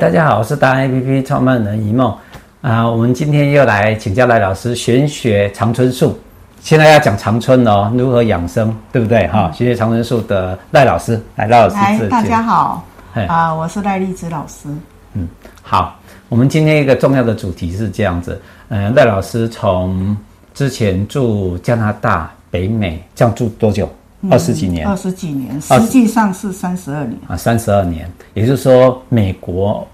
大家好，我是大安 APP 创办人一梦啊。我们今天又来请教赖老师玄学长春术。现在要讲长春哦，如何养生，对不对？哈、嗯，玄学长春术的赖老师，来赖老师。来，大家好，啊，我是赖丽芝老师。嗯，好，我们今天一个重要的主题是这样子。嗯，赖老师从之前住加拿大、北美，这样住多久？二十几年，二十几年，实际上是三十二年啊，三十二年，也就是说，美国，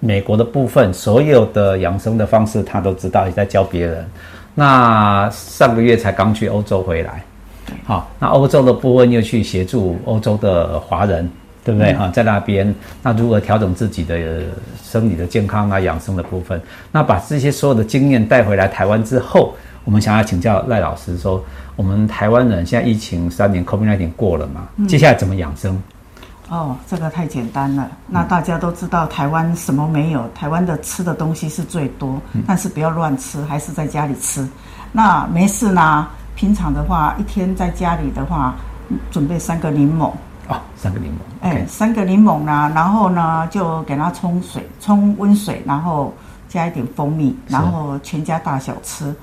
美国的部分所有的养生的方式，他都知道，也在教别人。那上个月才刚去欧洲回来，好，那欧洲的部分又去协助欧洲的华人，对不对？哈、嗯，在那边，那如何调整自己的生理的健康啊，养生的部分，那把这些所有的经验带回来台湾之后。我们想要请教赖老师说，我们台湾人现在疫情三年，COVID-19 过了嘛？接下来怎么养生？哦，这个太简单了。那大家都知道，台湾什么没有？台湾的吃的东西是最多，但是不要乱吃，还是在家里吃。那没事呢。平常的话，一天在家里的话，准备三个柠檬。哦，三个柠檬。哎，三个柠檬呢，然后呢，就给它冲水，冲温水，然后加一点蜂蜜，然后全家大小吃。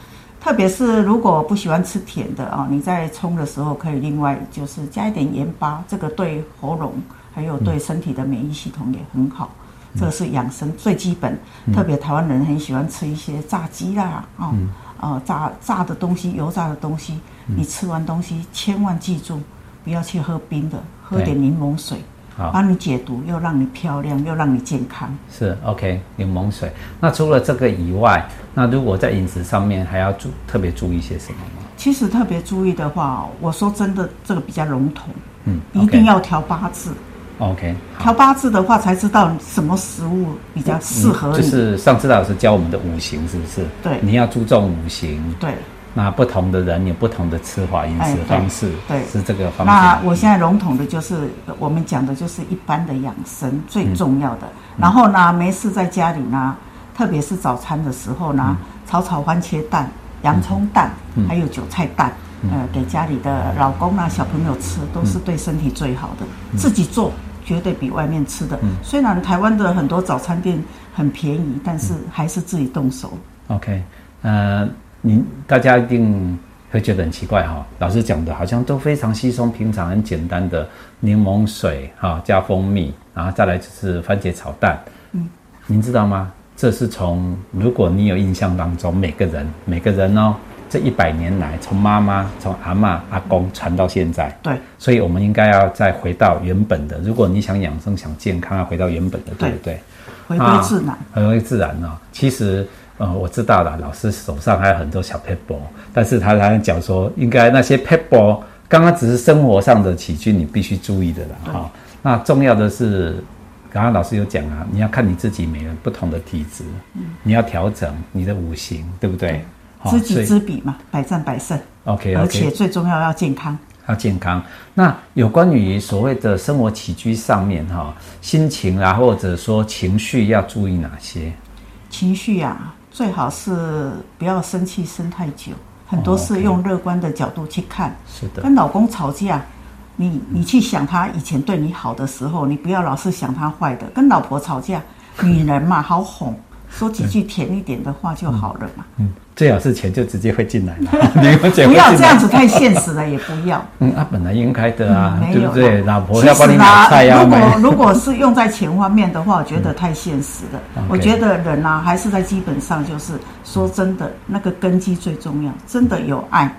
特别是如果不喜欢吃甜的啊，你在冲的时候可以另外就是加一点盐巴，这个对喉咙还有对身体的免疫系统也很好。嗯、这个是养生最基本。嗯、特别台湾人很喜欢吃一些炸鸡啦，啊、嗯，呃，炸炸的东西、油炸的东西，嗯、你吃完东西千万记住，不要去喝冰的，喝点柠檬水。好，帮你解毒，又让你漂亮，又让你健康。是 OK，柠檬水。那除了这个以外，那如果在饮食上面还要注特别注意些什么吗？其实特别注意的话，我说真的，这个比较笼统。嗯，okay, 一定要调八字。OK，调八字的话才知道什么食物比较适合你。就是上次老师教我们的五行，是不是？对，你要注重五行。对。那不同的人有不同的吃法、饮食方式，对，是这个方式。那我现在笼统的就是我们讲的就是一般的养生最重要的。然后呢，没事在家里呢，特别是早餐的时候呢，炒炒番茄蛋、洋葱蛋，还有韭菜蛋，呃，给家里的老公啊、小朋友吃，都是对身体最好的。自己做绝对比外面吃的。虽然台湾的很多早餐店很便宜，但是还是自己动手。OK，呃。您大家一定会觉得很奇怪哈，老师讲的好像都非常稀松平常、很简单的柠檬水哈，加蜂蜜，然后再来就是番茄炒蛋。嗯，您知道吗？这是从如果你有印象当中，每个人每个人哦，这一百年来，从妈妈、从阿妈、阿公传到现在。对，所以我们应该要再回到原本的。如果你想养生、想健康，要回到原本的，对不对？回归自然，回归自然哦。其实。呃，我知道了，老师手上还有很多小 paper，，但是他还讲说，应该那些 paper，刚刚只是生活上的起居，你必须注意的了哈、哦。那重要的是，刚刚老师有讲啊，你要看你自己每人不同的体质，嗯，你要调整你的五行，对不对？知己知彼嘛，百战百胜。OK，, okay 而且最重要要健康，要健康。那有关于所谓的生活起居上面哈、哦，心情啊，或者说情绪要注意哪些？情绪呀、啊。最好是不要生气生太久，很多事用乐观的角度去看。Oh. 是的，跟老公吵架，你你去想他以前对你好的时候，你不要老是想他坏的。跟老婆吵架，女人嘛，好哄。说几句甜一点的话就好了嘛。嗯，嗯，最好是钱就直接会进来了。不要这样子太现实了，也不要。嗯，啊，本来应该的啊，嗯、对不对？老婆要帮你买菜呀。如果如果是用在钱方面的话，我觉得太现实了。嗯、我觉得人啊，还是在基本上就是说真的，那个根基最重要。真的有爱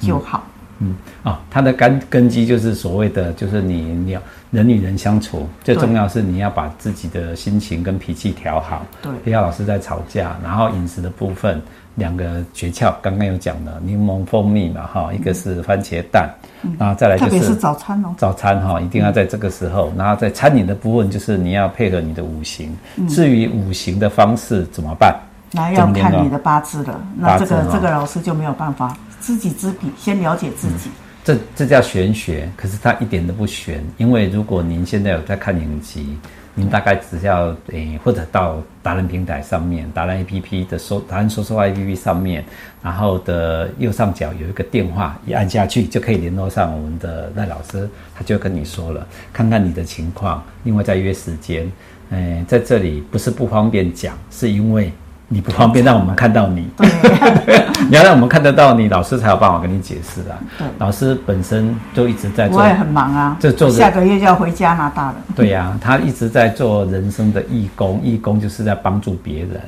就好。嗯啊，它的根根基就是所谓的，就是你你要人与人相处，最重要是你要把自己的心情跟脾气调好，对，不要老是在吵架。然后饮食的部分，两个诀窍，刚刚有讲了，柠檬蜂蜜嘛，哈，一个是番茄蛋，嗯、然后再来就是，特别是早餐哦，早餐哈，一定要在这个时候。嗯、然后在餐饮的部分，就是你要配合你的五行。嗯、至于五行的方式怎么办？那要看你的八字了。那这个这个老师就没有办法。知己知彼，先了解自己。这这叫玄学，可是它一点都不玄。因为如果您现在有在看影集，您大概只要诶、或者到达人平台上面，达人 APP 的搜达人说说话 APP 上面，然后的右上角有一个电话，一按下去就可以联络上我们的赖老师，他就跟你说了，看看你的情况，另外再约时间。哎，在这里不是不方便讲，是因为你不方便让我们看到你。对，你要让我们看得到你，老师才有办法跟你解释啊。对，老师本身就一直在做，我也很忙啊，就做下个月就要回加拿大了。对呀、啊，他一直在做人生的义工，义工就是在帮助别人。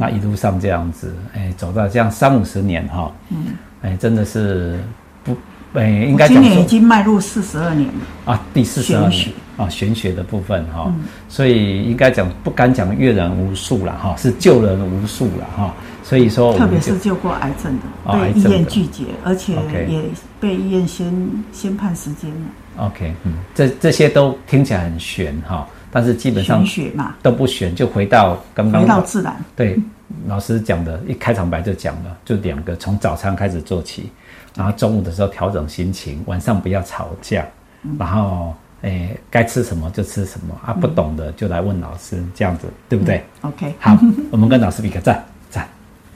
那一路上这样子，哎，走到这样三五十年哈，嗯，哎，真的是不，哎，应该讲今年已经迈入四十二年了啊，第四十二年啊，玄学的部分哈，所以应该讲不敢讲阅人无数了哈，是救人无数了哈，所以说特别是救过癌症的，被医院拒绝，而且也被医院先先判时间了。OK，嗯，这这些都听起来很玄哈。但是基本上玄嘛都不玄，就回到刚刚回到自然。对，老师讲的，一开场白就讲了，就两个，从早餐开始做起，然后中午的时候调整心情，晚上不要吵架，然后诶该吃什么就吃什么啊，不懂的就来问老师，这样子对不对？嗯，OK，好，我们跟老师比个赞。